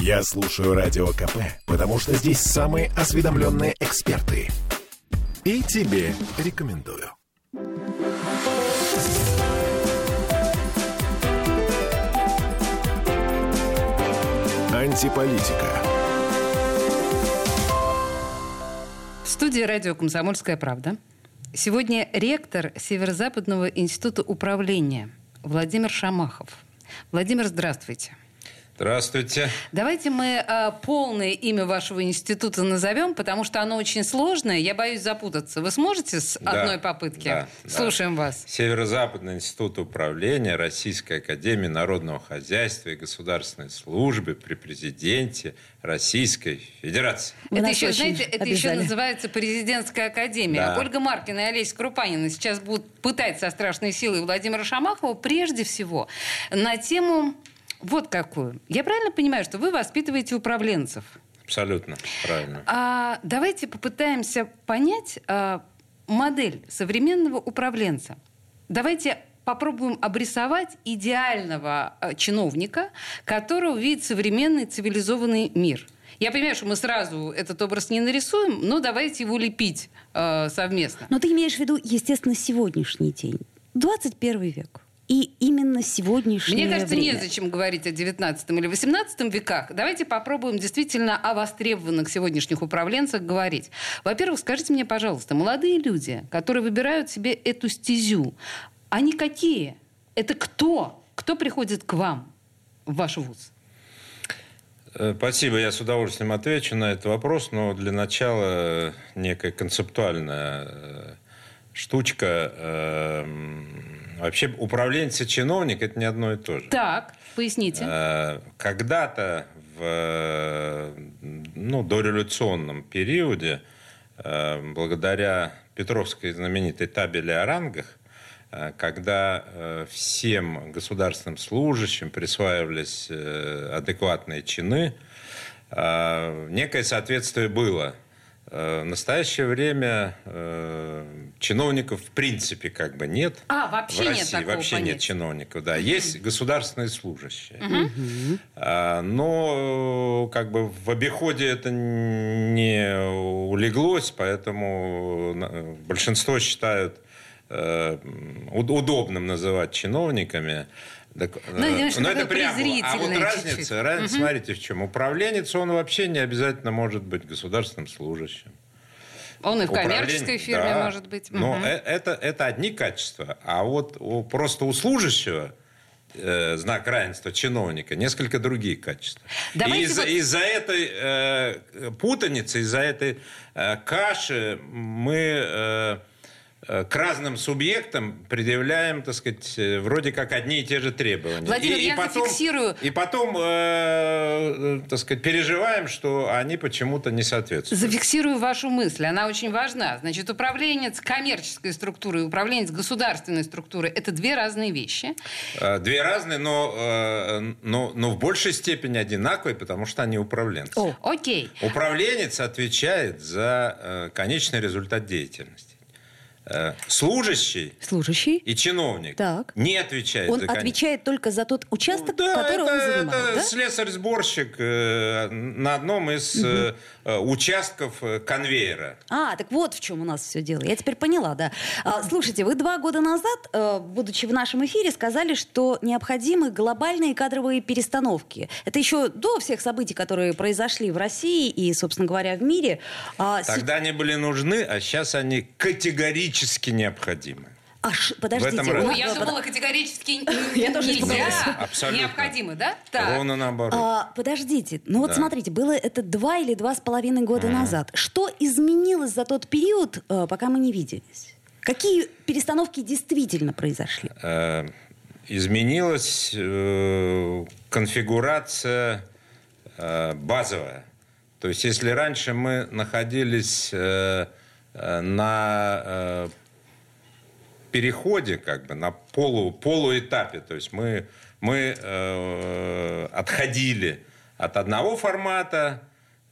Я слушаю Радио КП, потому что здесь самые осведомленные эксперты. И тебе рекомендую. Антиполитика. В студии радио «Комсомольская правда». Сегодня ректор Северо-Западного института управления Владимир Шамахов. Владимир, здравствуйте. Здравствуйте. Давайте мы э, полное имя вашего института назовем, потому что оно очень сложное. Я боюсь запутаться. Вы сможете с Да, одной попытки? да, Слушаем да. вас. Северо-Западный институт управления Российской Академии Народного Хозяйства и Государственной Службы при президенте Российской Федерации. Вы это еще, знаете, это еще называется президентская академия. Да. Ольга Маркина и Олеся Крупанина сейчас будут пытать со страшной силой Владимира Шамахова прежде всего на тему вот какую. Я правильно понимаю, что вы воспитываете управленцев? Абсолютно правильно. А давайте попытаемся понять а, модель современного управленца. Давайте попробуем обрисовать идеального а, чиновника, которого видит современный цивилизованный мир. Я понимаю, что мы сразу этот образ не нарисуем, но давайте его лепить а, совместно. Но ты имеешь в виду, естественно, сегодняшний день. 21 век. И именно сегодняшнее Мне кажется, время. незачем говорить о 19 или 18 веках. Давайте попробуем действительно о востребованных сегодняшних управленцах говорить. Во-первых, скажите мне, пожалуйста, молодые люди, которые выбирают себе эту стезю, они какие? Это кто? Кто приходит к вам в ваш вуз? Э, Спасибо, я с удовольствием отвечу на этот вопрос, но для начала некая концептуальная э, штучка. Вообще управленец и чиновник – это не одно и то же. Так, поясните. Э, Когда-то в ну, дореволюционном периоде, э, благодаря Петровской знаменитой табели о рангах, э, когда всем государственным служащим присваивались адекватные чины, некое соответствие было. Э, В настоящее время э, чиновников в принципе как бы нет. А, вообще в нет России такого вообще нет понятия. чиновников, да. Есть государственные служащие. А, Но э, как бы в обиходе это не улеглось, поэтому э, большинство считают э, уд- удобным называть чиновниками. Так, Ну, э, немножко но это преамбула. А вот разница, чуть-чуть. разница, смотрите, в чем. Управленец, он вообще не обязательно может быть государственным служащим. Он и в коммерческой фирме да. может быть. Но э- это, это одни качества. А вот у- просто у служащего э, знак равенства чиновника несколько другие качества. Давайте И из-за, вот- из-за этой э, путаницы, из-за этой э, каши мы э, к разным субъектам предъявляем, так сказать, э, вроде как одни и те же требования. Владимир, и, и я потом, зафиксирую. И потом, э, э, так сказать, переживаем, что они почему-то не соответствуют. Зафиксирую вашу мысль, она очень важна. Значит, управленец коммерческой структуры и управленец государственной структуры – это две разные вещи. Э, Две разные, но, э, но, но в большей степени одинаковые, потому что они управленцы. О. Окей. Управленец отвечает за э, конечный результат деятельности. Э, служащий Служащий. и чиновник Так. не отвечает Он за отвечает только за тот участок, да, который это, он занимает, это да? слесарь-сборщик э, на одном из э, участков конвейера. А, так вот в чем у нас все дело. Я теперь поняла, да. А, слушайте, вы два года назад, будучи в нашем эфире, сказали, что необходимы глобальные кадровые перестановки. Это еще до всех событий, которые произошли в России и, собственно говоря, в мире. А, Тогда они были нужны, а сейчас они категорически необходимы. а ш- подождите. этом у раз- Ну, я думала, категорически Я тоже нельзя. Абсолютно. Необходимо, да? Так. Ровно наоборот. А, подождите, ну вот Да. смотрите, было это два или два с половиной года назад. Что изменилось за тот период, э, пока мы не виделись? Какие перестановки действительно произошли? Э, изменилась э, конфигурация э, базовая. То есть, если раньше мы находились э, на э, переходе, как бы на полу, полуэтапе, то есть мы, мы э, отходили от одного формата,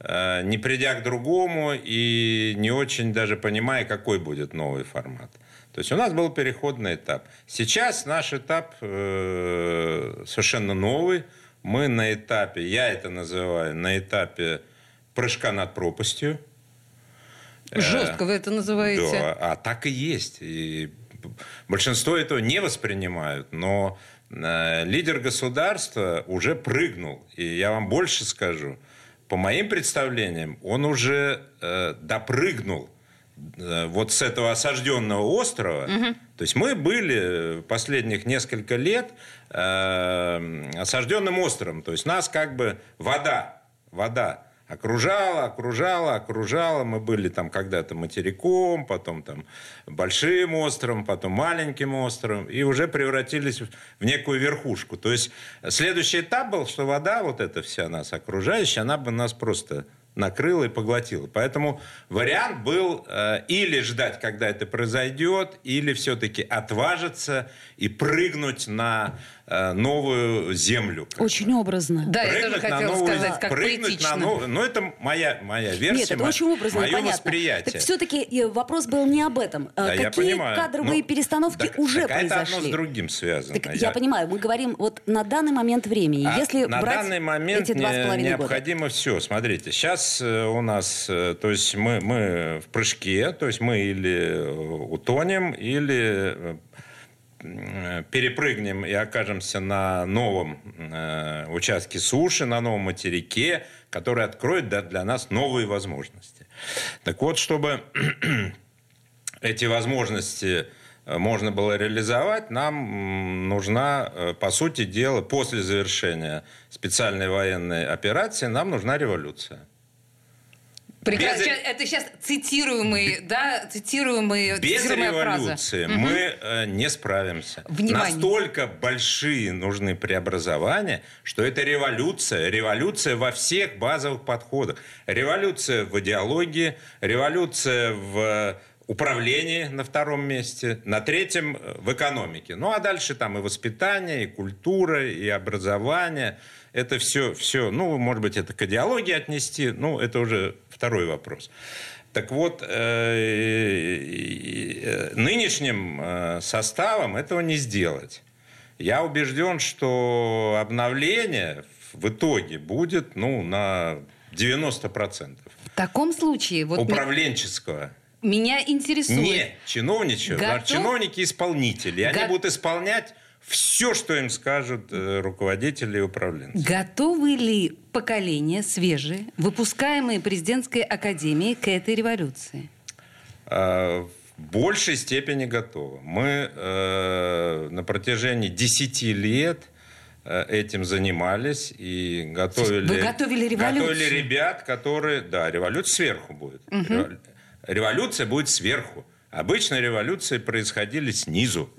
э, не придя к другому и не очень даже понимая, какой будет новый формат. То есть у нас был переходный этап. Сейчас наш этап э, совершенно новый. Мы на этапе, я это называю, на этапе прыжка над пропастью. Жестко вы это называете. Да, а так и есть. И большинство этого не воспринимают, но э, лидер государства уже прыгнул. И я вам больше скажу, по моим представлениям, он уже э, допрыгнул э, вот с этого осажденного острова. Угу. То есть мы были последних несколько лет э, осажденным островом. То есть нас как бы вода, вода окружала, окружала, окружала. Мы были там когда-то материком, потом там большим островом, потом маленьким островом, и уже превратились в некую верхушку. То есть следующий этап был, что вода, вот эта вся нас окружающая, она бы нас просто накрыла и поглотила. Поэтому вариант был э, или ждать, когда это произойдет, или все-таки отважиться и прыгнуть на э, новую землю. Очень образно. Да, прыгнуть я тоже хотела новую, сказать, как прыгнуть поэтично. На новую, ну, это моя, моя версия, Нет, это очень образно, мое понятно. восприятие. Так все-таки вопрос был не об этом. Да, Какие я понимаю. кадровые ну, перестановки так, уже так произошли? Это одно с другим связано. Так, я... я понимаю, мы говорим вот на данный момент времени. А Если на брать данный момент эти два с половиной необходимо года. все. Смотрите, сейчас э, у нас, э, то есть мы, мы в прыжке, то есть мы или утонем, или перепрыгнем и окажемся на новом э, участке суши, на новом материке, который откроет для нас новые возможности. Так вот, чтобы эти возможности можно было реализовать, нам нужна, по сути дела, после завершения специальной военной операции, нам нужна революция. Прекрасно. Без... Это сейчас цитируемый, да, цитируемый, Без цитируемая революции фраза. мы э, не справимся. Внимание. Настолько большие нужны преобразования, что это революция. Революция во всех базовых подходах. Революция в идеологии, революция в управлении на втором месте, на третьем в экономике. Ну а дальше там и воспитание, и культура, и образование. Это все, все, ну, может быть, это к идеологии отнести, ну, это уже второй вопрос. Так вот, нынешним составом этого не сделать. Я убежден, что обновление в итоге будет ну, на 90%. В таком случае... Вот управленческого. Меня интересует... Не чиновничего, Готов... чиновники-исполнители. Го... Они будут исполнять все, что им скажут э, руководители и управленцы. Готовы ли поколения свежие, выпускаемые президентской академией к этой революции? А, в большей степени готовы. Мы э, на протяжении 10 лет э, этим занимались и готовили... Вы готовили революцию? Готовили ребят, которые... Да, революция сверху будет. Угу. Революция будет сверху. Обычно революции происходили снизу.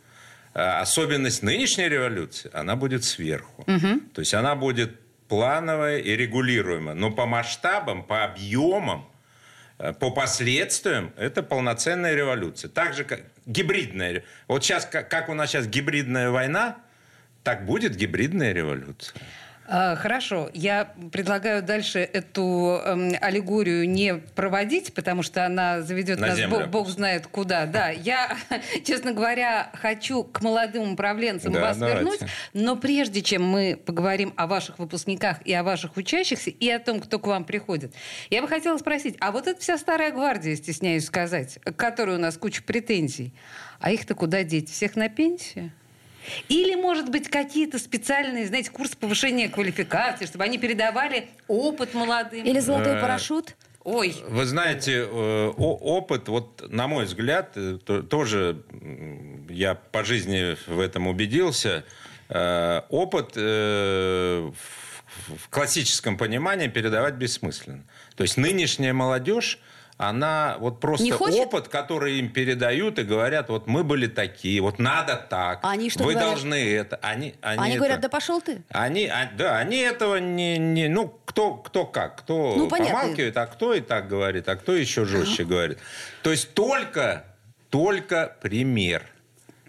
А особенность нынешней революции, она будет сверху. Угу. То есть она будет плановая и регулируемая. Но по масштабам, по объемам, по последствиям это полноценная революция. Так же, как гибридная. Вот сейчас, как у нас сейчас гибридная война, так будет гибридная революция. Хорошо, я предлагаю дальше эту э, аллегорию не проводить, потому что она заведет На нас землю. бог, бог знает куда. Да, я, честно говоря, хочу к молодым управленцам Да, вас давайте. вернуть, но прежде чем мы поговорим о ваших выпускниках и о ваших учащихся, и о том, кто к вам приходит, я бы хотела спросить, а вот эта вся старая гвардия, стесняюсь сказать, к которой у нас куча претензий, а их-то куда деть? Всех на пенсию? Или, может быть, какие-то специальные, знаете, курсы повышения квалификации, чтобы они передавали опыт молодым? Или золотой Э, парашют? Ой, Вы знаете, э, опыт, вот на мой взгляд, э, то- тоже я по жизни в этом убедился, опыт в- в классическом понимании передавать бессмысленно. То есть нынешняя молодежь, она вот Не просто хочет? опыт, который им передают и говорят, вот мы были такие, вот надо так, А они что вы говорят? должны это. Они, они, Они это- говорят, да пошел ты. они, а- да, они этого не, не ну кто, кто как, кто Ну, понятно. помалкивает, а кто и так говорит, а кто еще жестче говорит. То есть только, только пример,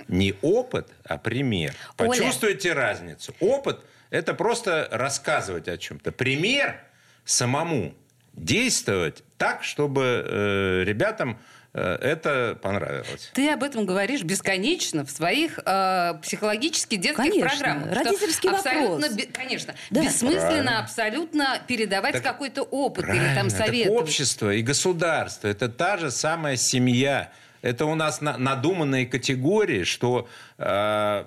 не опыт, а пример. Оля. Почувствуйте разницу. Опыт это просто рассказывать о чем-то. Пример самому действовать так, чтобы э, ребятам э, это понравилось. Ты об этом говоришь бесконечно в своих э, психологически детских Конечно. программах. Родительский абсолютно, вопрос. бе- конечно, Да. бессмысленно Правильно. абсолютно передавать Так какой-то опыт или там так советовать. общество и государство – это та же самая семья. Это у нас на- надуманные категории, что э,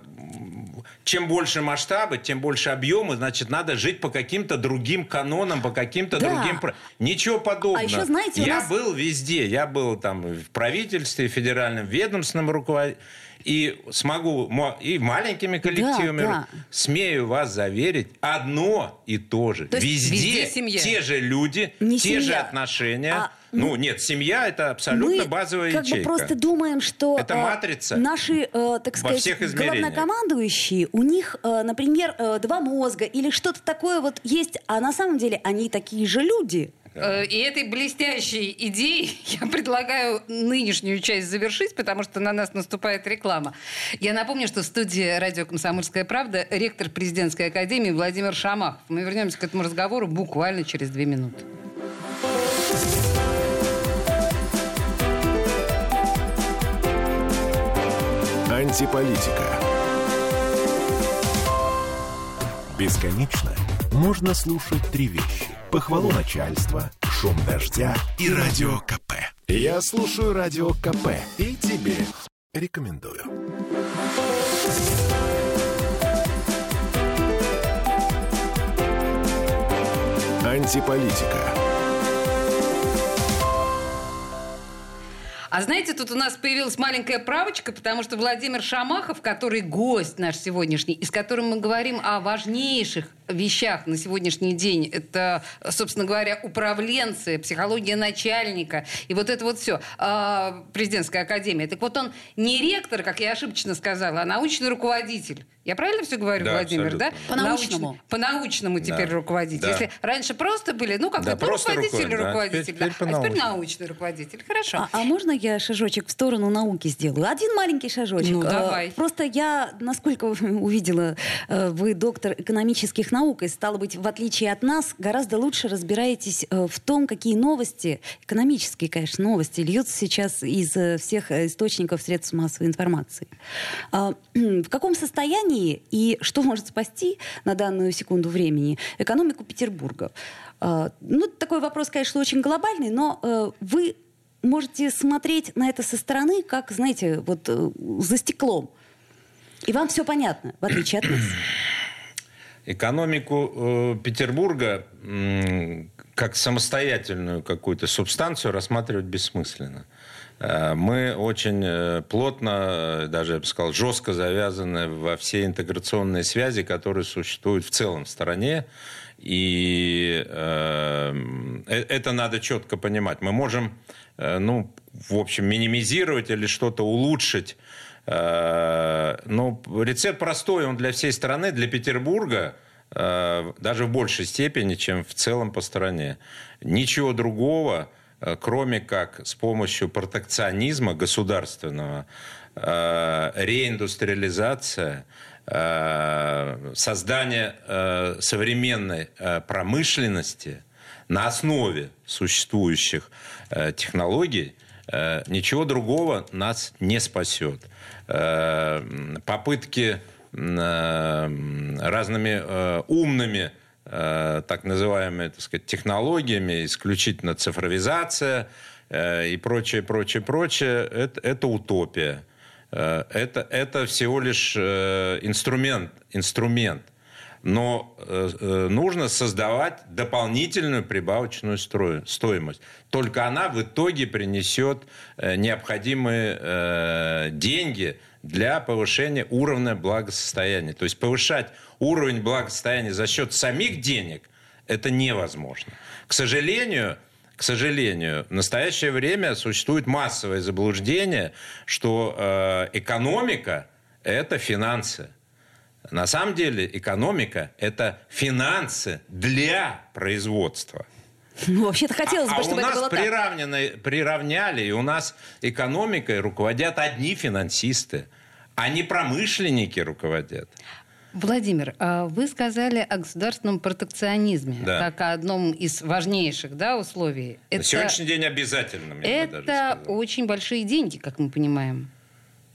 чем больше масштабы, тем больше объемы, значит, надо жить по каким-то другим канонам, по каким-то Да. другим... Ничего подобного. А еще, знаете, я нас- был везде. Я был там в правительстве, федеральном ведомственном руководителе. И смогу, мо- и маленькими коллективами, да. смею вас заверить, одно и то же. То везде, везде семья. те же люди, Не те же семья, отношения. а, ну, нет, семья это абсолютно Мы базовая как ячейка. бы просто думаем, что Это э, матрица наши, э, так сказать, всех измерениях. главнокомандующие, у них, э, например, э, два мозга или что-то такое вот есть, а на самом деле они такие же люди. Э, И этой блестящей идеей я предлагаю нынешнюю часть завершить, потому что на нас наступает реклама. Я напомню, что в студии радио «Комсомольская правда» ректор президентской академии Владимир Шамахов. Мы вернемся к этому разговору буквально через две минуты. Антиполитика. Бесконечно можно слушать три вещи. Похвалу начальства, шум дождя и радио КП. Я слушаю радио КП и тебе рекомендую. Антиполитика. А знаете, тут у нас появилась маленькая правочка, потому что Владимир Шамахов, который гость наш сегодняшний, и с которым мы говорим о важнейших вещах на сегодняшний день, это, собственно говоря, управленцы, психология начальника, и вот это вот все, президентская академия. Так вот он не ректор, как я ошибочно сказала, а научный руководитель. Я правильно все говорю, Да, Владимир, да? абсолютно. По-научному. Научный- По-научному теперь Да. руководитель. Да. Если раньше просто были, ну, как-то Да, ну, просто руководитель, руководитель, да. руководитель, Теперь- да. теперь а теперь по-научному. научный руководитель. Хорошо. А, а можно я шажочек в сторону науки сделаю? Один маленький шажочек. Ну, Э, давай. Просто я, насколько увидела, э, вы доктор экономических наук, и, стало быть, в отличие от нас, гораздо лучше разбираетесь э, в том, какие новости, экономические, конечно, новости, льются сейчас из э, всех э, источников средств массовой информации. А, В каком состоянии и что может спасти на данную секунду времени экономику Петербурга? А, Ну, такой вопрос, конечно, очень глобальный, но вы можете смотреть на это со стороны, как, знаете, вот за стеклом. И вам все понятно, в отличие от нас. Экономику э, Петербурга м, как самостоятельную какую-то субстанцию рассматривать бессмысленно. Э, Мы очень э, плотно, э, даже я бы сказал, жестко завязаны во все интеграционные связи, которые существуют в целом в стране. И э, э, это надо четко понимать. Мы можем, э, ну, в общем, минимизировать или что-то улучшить Э, Ну, рецепт простой, он для всей страны, для Петербурга э, даже в большей степени, чем в целом по стране. Ничего другого, э, кроме как с помощью протекционизма государственного, э, реиндустриализация, э, создание э, современной э, промышленности на основе существующих э, технологий, э, ничего другого нас не спасет. Э, Попытки э, разными э, умными э, так называемыми так сказать, технологиями, исключительно цифровизация э, и прочее, прочее, прочее, это, это утопия. Э, Это, это всего лишь э, инструмент, инструмент. Но э, э, нужно создавать дополнительную прибавочную строю- стоимость. Только она в итоге принесет э, необходимые деньги для повышения уровня благосостояния. То есть повышать уровень благосостояния за счет самих денег это невозможно. К сожалению, к сожалению, в настоящее время существует массовое заблуждение, что э, экономика – это финансы. На самом деле экономика – это финансы для производства. Ну, вообще-то хотелось а бы, у чтобы это нас было так. приравнены- приравняли, и у нас экономикой руководят одни финансисты, а не промышленники руководят. Владимир, а вы сказали о государственном протекционизме Да. как о одном из важнейших да, условий. На сегодняшний день даже это очень большие деньги, как мы понимаем.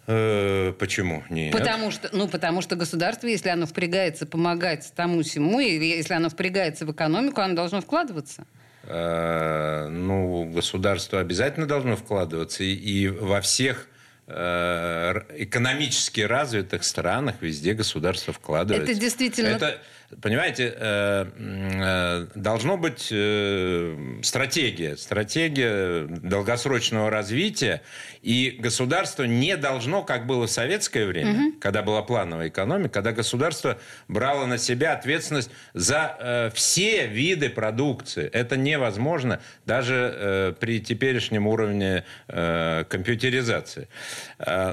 Э, почему? Нет. Потому что, ну, потому что государство, если оно впрягается помогать тому всему, или если оно впрягается в экономику, оно должно вкладываться. Э, ну, государство обязательно должно вкладываться и, и во всех э, экономически развитых странах везде государство вкладывается. Это действительно- Это, понимаете, э, э, должно быть э, стратегия, стратегия долгосрочного развития, и государство не должно, как было в советское время, когда была плановая экономика, когда государство брало на себя ответственность за все виды продукции. Это невозможно даже при теперешнем уровне компьютеризации.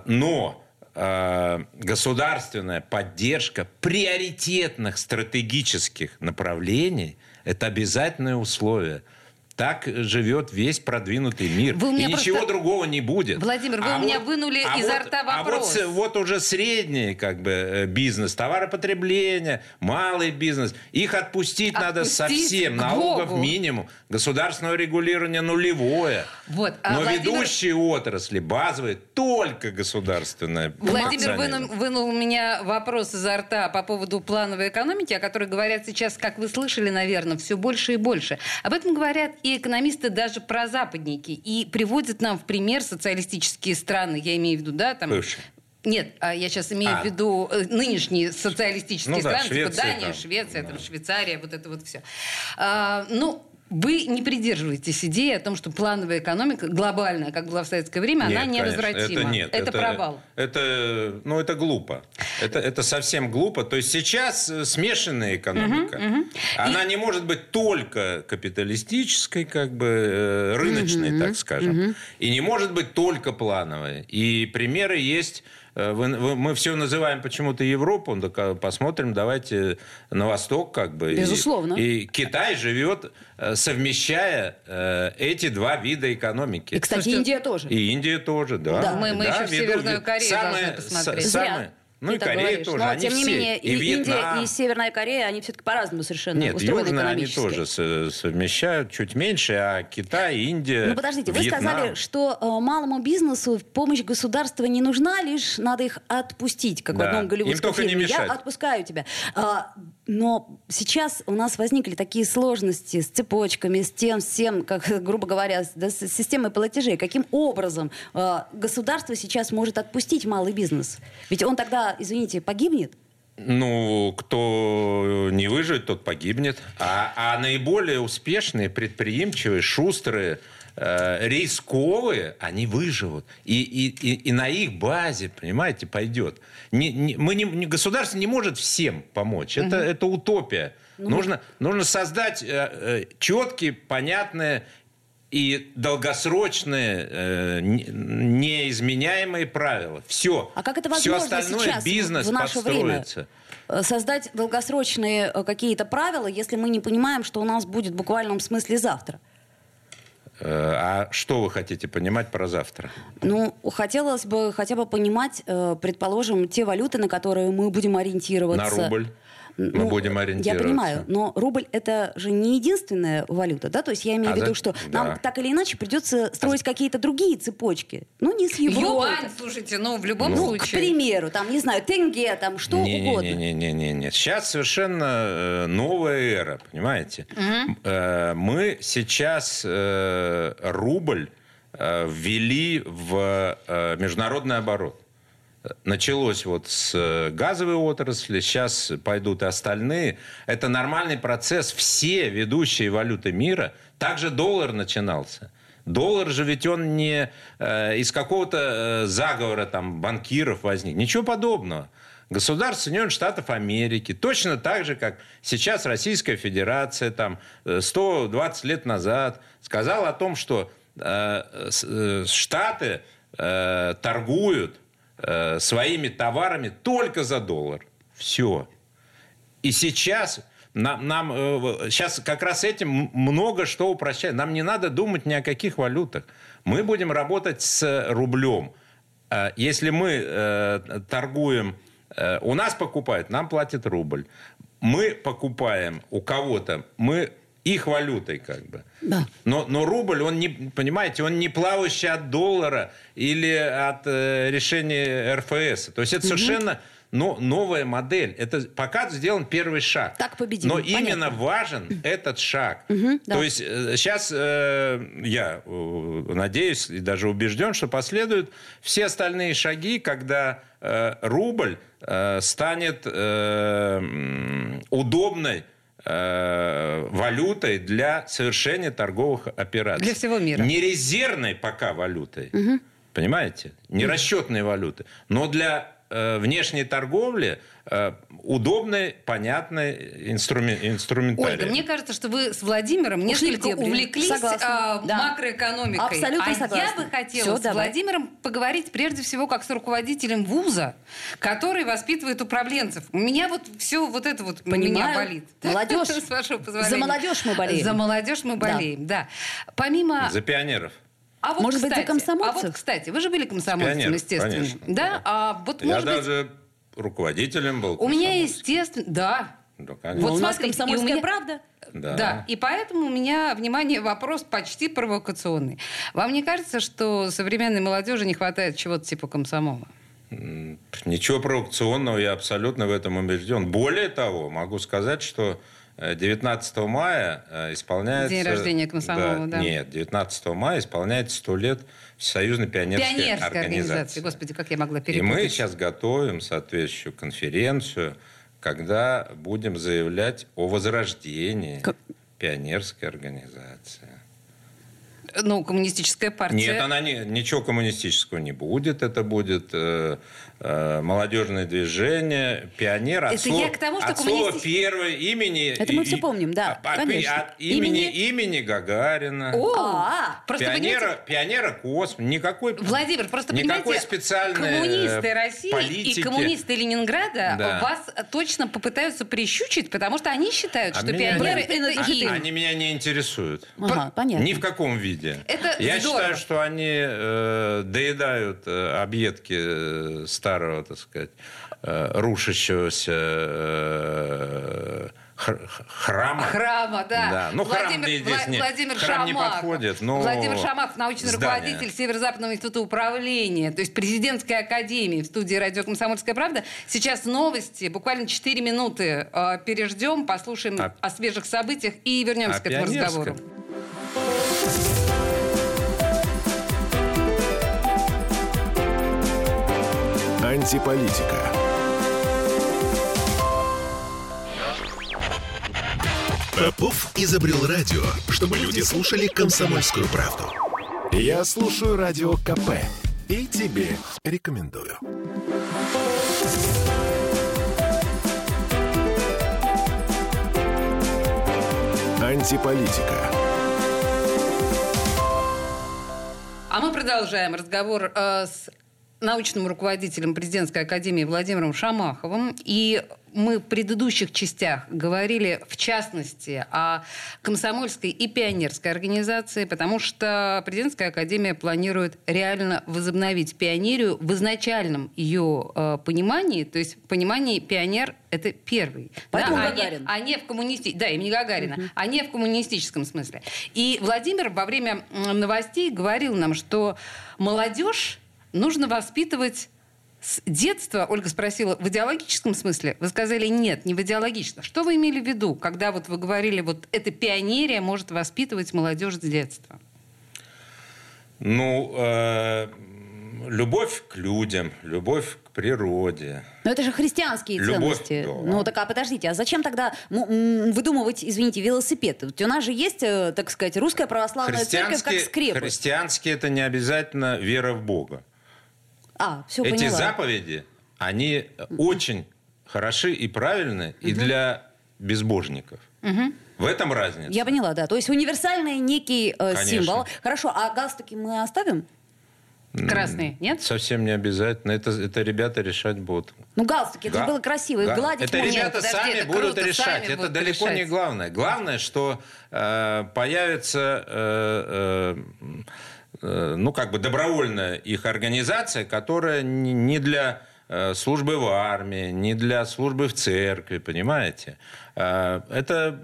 Но государственная поддержка приоритетных стратегических направлений – это обязательное условие. Так живет весь продвинутый мир. Вы И ничего просто- другого не будет. Владимир, вы у меня вынули изо рта А вот, вопрос. вот уже средний как бы, э, бизнес, товаропотребление, малый бизнес. Их отпустить, надо Отпустить совсем. к Налогов Богу. минимум. Государственного регулирования нулевое. Вот, а Но Владимир- ведущие отрасли, базовые, только государственное. Владимир вынул, вынул у меня вопрос изо рта по поводу плановой экономики, о которой говорят сейчас, как вы слышали, наверное, все больше и больше. Об этом говорят и экономисты, даже прозападники, и приводят нам в пример социалистические страны, я имею в виду, да, там... Бывшие. Нет, а я сейчас имею А. в виду э, нынешние социалистические Ну да, страны, типа Швеция Дания, там. Швеция, там, Да. Швейцария, вот это вот все. ну, вы не придерживаетесь идеи о том, что плановая экономика, глобальная, как была в советское время, она Нет, конечно, невозвратима. Это нет. Это, провал. Это, ну, это глупо. Это, это совсем глупо. То есть сейчас э, смешанная экономика. Она не может быть только капиталистической, как бы э, рыночной, так скажем. И не может быть только плановой. И примеры есть. Э, вы- вы- мы все называем почему-то Европу, ну, так, а посмотрим, давайте на восток, как бы. И- Безусловно. И, Китай живет, э, совмещая э, эти два вида экономики. И, кстати, Слушайте, Индия тоже. И Индия тоже, да. Да. Мы- мы еще в Северную Корею самые- должны посмотреть. с- Зря. самые- ну и Корея говоришь. тоже, Но, они тем не все. менее, и, Индия, Вьетнам. и Северная Корея, они все-таки по-разному совершенно Нет, устроены южные они тоже со- совмещают чуть меньше, а Китай, Индия, Ну, подождите, вы Вьетнам. сказали, что э, малому бизнесу помощь государства не нужна, лишь надо их отпустить, как в Да. одном Им голливудском только не фильме. Я мешать. отпускаю тебя. Но сейчас у нас возникли такие сложности с цепочками, с тем, с тем, как, грубо говоря, с, да, с системой платежей. Каким образом э, государство сейчас может отпустить малый бизнес? Ведь он тогда, извините, погибнет? Ну, кто не выживет, тот погибнет. А, а наиболее успешные, предприимчивые, шустрые, э, рисковые, они выживут. И, и, и, и на их базе, понимаете, пойдет. Не, не- мы не, не- государство не может всем помочь. Это, это утопия. нужно, нужно создать э, э, четкие, понятные и долгосрочные, э, не- неизменяемые правила. Все. А как это Все возможно остальное сейчас, бизнес в наше время? подстроится. Э, Создать долгосрочные э, какие-то правила, если мы не понимаем, что у нас будет в буквальном смысле завтра. А что вы хотите понимать про завтра? Ну, хотелось бы хотя бы понимать, э, предположим, те валюты, на которые мы будем ориентироваться. На рубль? Мы Ну, будем Я ориентироваться. понимаю, но рубль это же не единственная валюта, да? То есть я имею А в виду, за- что да. нам так или иначе придется строить какие-то другие цепочки. Ну, не с Европой. Юань, слушайте, ну, в любом Ну, к случае. примеру, там, не знаю, тенге, там, что угодно. Не-не-не-не-не. Сейчас совершенно э, новая эра, понимаете? Э, Мы сейчас э, рубль э, ввели в э, международный оборот. Началось вот с э, газовой отрасли, сейчас пойдут и остальные. Это нормальный процесс. Все ведущие валюты мира, также доллар начинался. Доллар же ведь он не э, из какого-то э, заговора там банкиров возник. Ничего подобного. Государство Соединенных Штатов Америки, точно так же, как сейчас Российская Федерация, там, э, 120 лет назад, сказала о том, что э, э, Штаты э, торгуют э, своими товарами только за доллар. Все. И сейчас нам, нам э, сейчас как раз этим много что упрощает. Нам не надо думать ни о каких валютах. Мы будем работать с рублем. Э, Если мы э, торгуем Э, у нас покупают, нам платят рубль. Мы покупаем у кого-то, мы их валютой как бы. Да. Но, но рубль, он не, понимаете, он не плавающий от доллара или от э, решения РФС. То есть это угу. совершенно но новая модель. Это пока сделан первый шаг. Так победим. Но Понятно. именно важен этот шаг. Угу, да. То есть э, сейчас э, я э, надеюсь и даже убежден, что последуют все остальные шаги, когда э, рубль э, станет э, удобной э, валютой для совершения торговых операций. Для всего мира. Не резервной пока валютой, угу. понимаете? Не расчетной валюты, но для внешней торговли э, удобный, понятный инструмент, инструментарий. Ольга, мне кажется, что вы с Владимиром несколько увлеклись Согласна. э, Да. макроэкономикой. Абсолютно а согласна. я бы хотела Всё, с давай. Владимиром поговорить прежде всего как с руководителем вуза, который воспитывает управленцев. У меня вот все вот это вот у меня Понимаю. болит. Молодежь. С вашего позволения. За молодежь мы болеем. За молодежь мы Да. болеем, да. Помимо... За пионеров. А вот, Может быть, за кстати, комсомольцев? А вот, кстати, вы же были комсомольцем, Пионеров, естественно. конечно, да? да. А вот, Я может быть, даже руководителем был. у меня, естественно... Да, Да, Ну, конечно. Вот у нас смотрите, и у комсомольская меня- правда. Да. Да. и поэтому у меня, внимание, вопрос почти провокационный. Вам не кажется, что современной молодежи не хватает чего-то типа комсомола? Ничего провокационного, я абсолютно в этом убежден. Более того, могу сказать, что 19 мая э, исполняется... День рождения комсомола, да. Нет, 19 мая исполняется 100 лет Всесоюзной пионерской, Пионерская организации. организация. Господи, как я могла И перепутать. мы сейчас готовим соответствующую конференцию, когда будем заявлять о возрождении Как- пионерской организации. Ну, коммунистическая партия. Нет, она не, ничего коммунистического не будет. Это будет э, э, молодежное движение, пионер. От Это слова, я к тому, что от слова коммунисти- первое имени... Это мы всё помним, да, а- а- конечно. От имени, Имени- имени Гагарина. О, А, просто пионера, понимаете, пионера космос. Никакой, Владимир, просто никакой специальной коммунисты э, России политики. и коммунисты Ленинграда Да. вас точно попытаются прищучить, потому что они считают, А что пионеры не- это они, они меня не интересуют. Ага, понятно. Ни в каком виде. Это Я здорово. считаю, что они э, доедают э, объедки э, старого, так сказать, э, рушащегося э, храма. Храма, да. Да. Ну, храм Владимир, здесь Вла- не- Владимир храм не Шамахов. подходит, но Владимир Шамахов, научный здание. руководитель Северо-Западного института управления, то есть президентской академии в студии радио «Комсомольская правда». Сейчас новости, буквально 4 минуты э, переждем, послушаем А- о свежих событиях и вернемся А к этому пионерская? разговору. Антиполитика. Попов изобрел радио, чтобы люди слушали комсомольскую правду. Я слушаю радио КП и тебе рекомендую. Антиполитика. А мы продолжаем разговор э, с научным руководителем президентской академии Владимиром Шамаховым. И мы в предыдущих частях говорили, в частности, о комсомольской и пионерской организации, потому что президентская академия планирует реально возобновить пионерию в изначальном ее э, понимании, то есть в понимании пионер это первый. Поэтому а, не, Гагарин. а не в коммунисти... Да, имени Гагарина, а не в коммунистическом смысле. И Владимир во время новостей говорил нам, что молодежь нужно воспитывать с детства. Ольга спросила, в идеологическом смысле? Вы сказали, нет, не в идеологическом. Что вы имели в виду, когда вот вы говорили, вот эта пионерия может воспитывать молодежь с детства? Ну, э, любовь к людям, любовь к природе. Но это же христианские Любовь, ценности. да. Ну так а подождите, а зачем тогда выдумывать, извините, велосипед? Ведь у нас же есть, э, так сказать, русская православная церковь как скрепость. христианские это не обязательно вера в Бога. А, все Эти поняла. заповеди, они очень хороши и правильны и для безбожников. В этом разница. Я поняла, да. То есть универсальный некий э, Конечно. символ. Хорошо, а галстуки мы оставим? Красные, нет? Совсем не обязательно. Это, это ребята решать будут. Ну, галстуки, это Га- же было красиво. Га- гладить Это можно. ребята Подожди, сами это будут круто, решать. сами это будут далеко не решать. главное. Главное, что э, появится, э, э, э, ну, как бы добровольная их организация, которая не не для э, службы в армии, ни для службы в церкви, понимаете? Э, это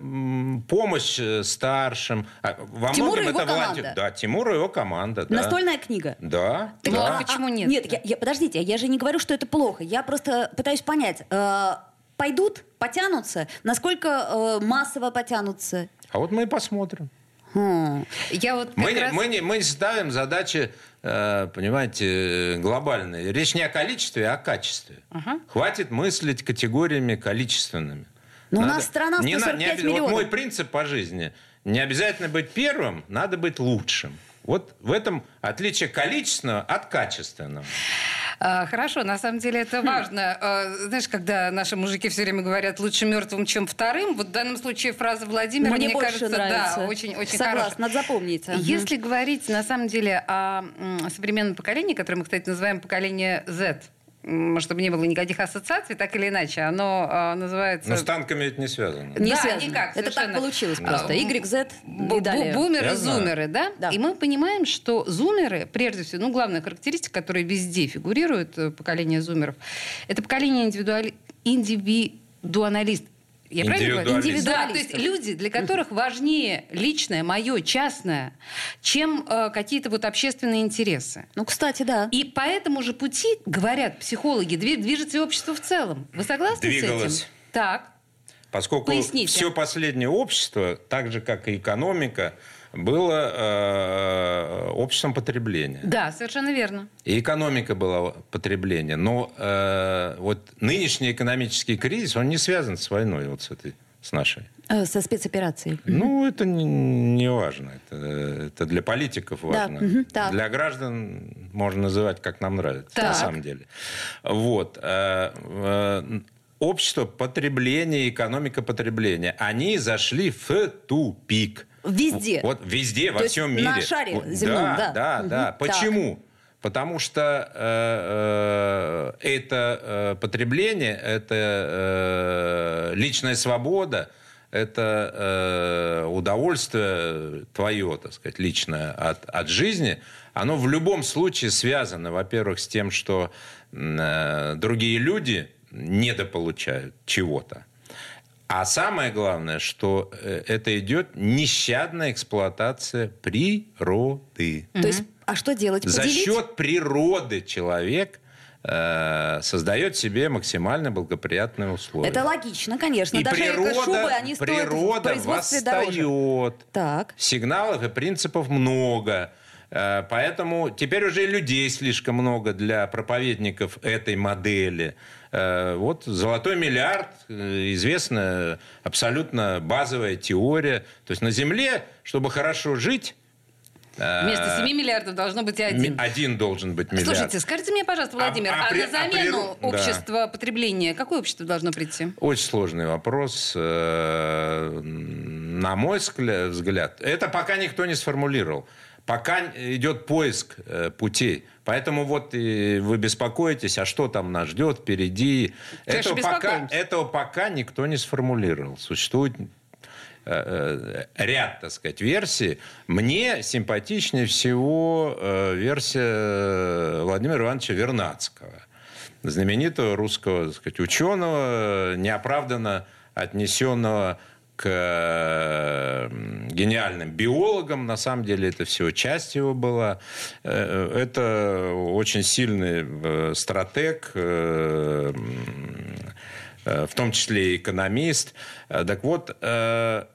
помощь э, старшим. А, во Тимур многом и его это волонтер... команда. Да, Тимур и его команда. Да. Настольная книга. Да. Так да. а почему нет? Нет, я, я- подождите, я же не говорю, что это плохо. Я просто пытаюсь понять, э, пойдут, потянутся, насколько э, массово потянутся. А вот мы и посмотрим. Я вот Мы, не- раз- мы, не, мы ставим задачи, э, понимаете, глобальные. Речь не о количестве, а о качестве. Хватит мыслить категориями количественными. Но у нас страна не на- 145 не оби- миллионов. Вот мой принцип по жизни. Не обязательно быть первым, надо быть лучшим. Вот в этом отличие количественного от качественного. А, Хорошо, на самом деле это важно. А, Знаешь, когда наши мужики все время говорят лучше мертвым, чем вторым, вот в данном случае фраза Владимира, Мне мне, кажется, нравится. да, очень, очень Согласна, хорошая. надо запомнить. Если говорить, на самом деле, о современном поколении, которое мы, кстати, называем поколение Z, чтобы не было никаких ассоциаций, так или иначе, оно а, называется... Но с танками это не связано. Не Да, связано. никак, Это так совершенно. получилось Да. просто. Y, Z и далее. бу- Бумеры, зумеры, да? Да. И мы понимаем, что зумеры, прежде всего, ну, главная характеристика, которая везде фигурирует, э, поколение зумеров, это поколение индивидуали... индивидуалист. Я правильно говорю? Да, то есть люди, для которых важнее личное, мое, частное, чем э, какие-то вот общественные интересы. Ну, кстати, да. И по этому же пути, говорят психологи, дви- движется и общество в целом. Вы согласны с Двигалось. этим? Так. Поскольку Поясните. все последнее общество, так же как и экономика, было э, обществом потребления. Да, совершенно верно. И экономика была потребление. Но э, вот нынешний экономический кризис, он не связан с войной, вот с этой, с нашей. Э, Со спецоперацией. Ну, это не, не важно. Это, это для политиков важно. мгм, так. Для граждан можно называть, как нам нравится, на Так. самом деле. Вот. Общество потребления, экономика потребления, они зашли в тупик. Везде. Вот везде, во То есть всем на мире. шаре Вот, земном, да. Да, да, Мгм. да. Так. Почему? Потому что э, э, это э, потребление, это э, личная свобода, это э, удовольствие твое, так сказать, личное от, от жизни, оно в любом случае связано, во-первых, с тем, что э, другие люди недополучают чего-то. А самое главное, что э, это идет нещадная эксплуатация природы. То есть, а что делать? За Поделить? счет природы человек э, создает себе максимально благоприятные условия. Это логично, конечно. И Даже природа, эко-шубы, они стоят в природа производстве дороже. восстает. Так. Сигналов и принципов много. Э, Поэтому теперь уже и людей слишком много для проповедников этой модели. Э, Вот золотой миллиард, э, известная абсолютно базовая теория. То есть на Земле, чтобы хорошо жить, Вместо 7 миллиардов должно быть один. один должен быть миллиард. Слушайте, скажите мне, пожалуйста, Владимир, А- а, а при- на а замену при- да. общества потребления какое общество должно прийти? Очень сложный вопрос. На мой взгляд, это пока никто не сформулировал. Пока идет поиск э, путей. Поэтому вот и вы беспокоитесь, а что там нас ждет впереди. Конечно, Этого пока, этого пока никто не сформулировал. Существует э, э, ряд, так сказать, версий. Мне симпатичнее всего версия Владимира Ивановича Вернадского знаменитого русского так сказать, ученого, неоправданно отнесенного к э, гениальным биологам. На самом деле это все часть его была. Э, Это очень сильный э, стратег, э, э, в том числе и экономист. Э, Так вот, э,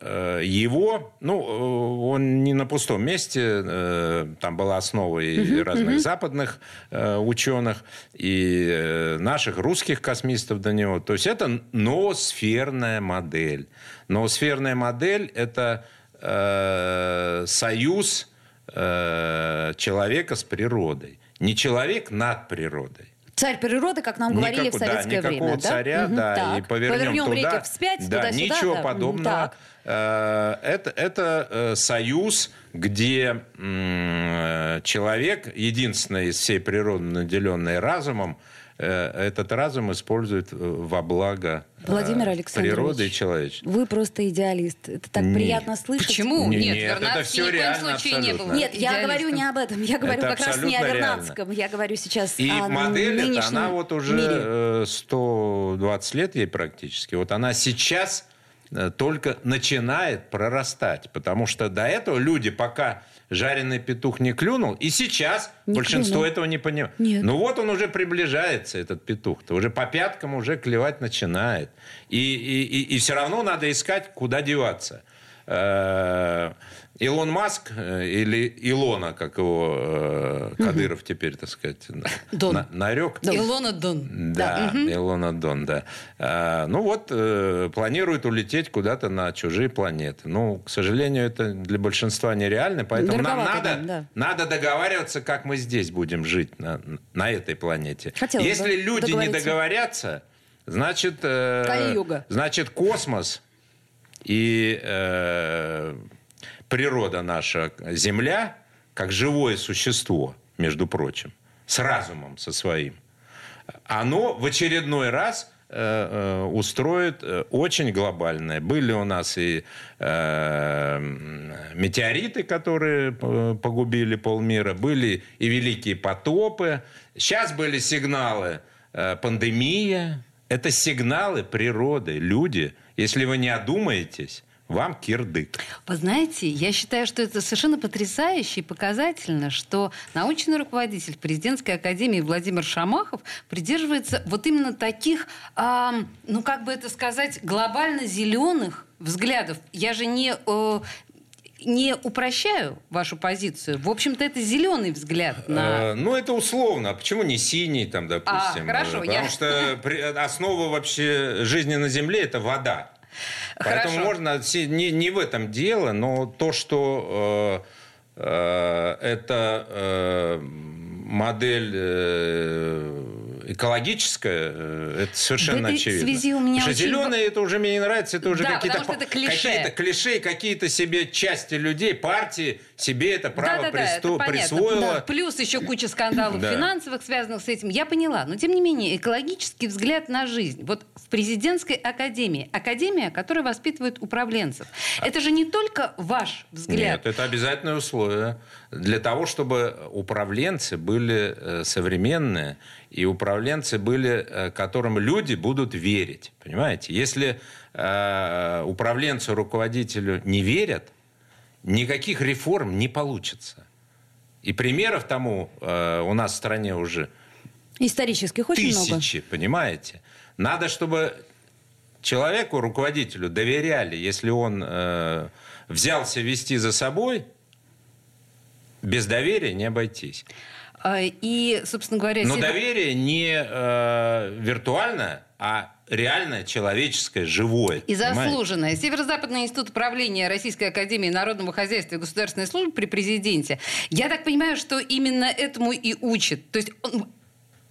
э, его, ну, э, он не на пустом месте, э, там была основа и разных западных э, ученых, и э, наших русских космистов до него. То есть это ноосферная модель. Ноосферная модель – это э, союз э, человека с природой. Не человек над природой. Царь природы, как нам говорили в советское да, никакого время. да? царя, Мгм, да, так. и повернем, туда. реки вспять, да, туда-сюда. ничего да. Подобного. так. Э, Это, это э, союз, где человек, единственный из всей природы, наделенный разумом, этот разум используют во благо Владимир Александрович, природы и человечества. Вы просто идеалист. Это так Нет. приятно слышать. Почему? Нет, Нет, Вернадский это всё ни в коем реально случае не был. абсолютно. Нет, я говорю не об этом. Я говорю Это как раз не о абсолютно Вернадском. Я говорю сейчас И о модель эта, нынешнем она вот уже мире. э, 120 лет ей практически. Вот она сейчас э, только начинает прорастать. Потому что до этого люди, пока жареный петух не клюнул, и сейчас Не большинство клюнул. этого не понимает. Нет. Ну вот он уже приближается, этот петух-то. Уже по пяткам уже клевать начинает. И, и, и, все равно надо искать, куда деваться. Илон Маск, э, или Илона, как его э, Кадыров теперь, так сказать, Дон. на- нарек. Илона Дон. Да, Илона Дон, да. А, ну вот, э, планирует улететь куда-то на чужие планеты. Ну, к сожалению, это для большинства нереально, поэтому нам Дороговато, надо, да, да. надо договариваться, как мы здесь будем жить, на, на этой планете. Хотелось Если бы люди не договорятся, значит, э, значит, космос и э, природа наша, Земля, как живое существо, между прочим, с разумом со своим, оно в очередной раз э, э, устроит э, очень глобальное. Были у нас и э, метеориты, которые погубили полмира, были и великие потопы. Сейчас были сигналы э, пандемия. Это сигналы природы. Люди, если вы не одумаетесь, вам кирдык. Вы знаете, я считаю, что это совершенно потрясающе и показательно, что научный руководитель президентской академии Владимир Шамахов придерживается вот именно таких, ам, ну как бы это сказать, глобально зеленых взглядов. Я же не э, не упрощаю вашу позицию. В общем-то, это зеленый взгляд на... Э, Ну, это условно. А почему не синий, там, допустим? А, хорошо, Э, Потому я- что основа вообще жизни на Земле – это вода. Поэтому Хорошо. можно... Не, не в этом дело, но то, что э, э, это э, модель э, экологическая, э, это совершенно В очевидно. связи у меня Потому очень зеленые, это уже мне не нравится, это уже Да, какие-то, потому что это клише. какие-то клише, какие-то себе части людей, партии себе это право Да-да-да, присто- это понятно. присвоила. Да, Плюс еще куча скандалов Да. финансовых, связанных с этим. Я поняла. Но, тем не менее, экологический взгляд на жизнь. Вот в президентской академии. Академия, которая воспитывает управленцев. Это же не только ваш взгляд. Нет, это обязательное условие для того, чтобы управленцы были э, современные и управленцы были, э, которым люди будут верить. Понимаете? Если э, управленцу, руководителю не верят, никаких реформ не получится. И примеров тому э, у нас в стране уже Исторических очень много. тысячи, понимаете? Надо, чтобы человеку, руководителю доверяли, если он э, взялся вести за собой, без доверия не обойтись. А, И, собственно говоря, Но доверие не э, виртуальное, а реальное, человеческое, живое. И понимаете? заслуженное. Северо-Западный институт управления Российской Академии Народного Хозяйства и Государственной службы при президенте. Я так понимаю, что именно этому и учит. То есть он-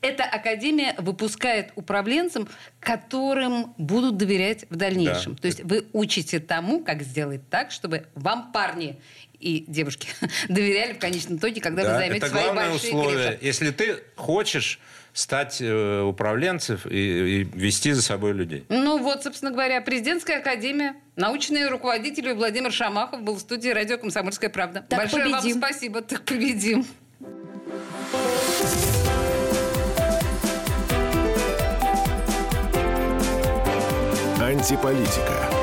эта академия выпускает управленцам, которым будут доверять в дальнейшем. Да. То есть вы учите тому, как сделать так, чтобы вам парни и девушки доверяли в конечном итоге, когда вы Да, займете это свои главное большие условие. кресла. Если ты хочешь стать э, управленцем и, и вести за собой людей. Ну вот, собственно говоря, президентская академия, научный руководитель Владимир Шамахов был в студии радио «Комсомольская правда». Так Большое победим. вам спасибо. Так победим. Антиполитика.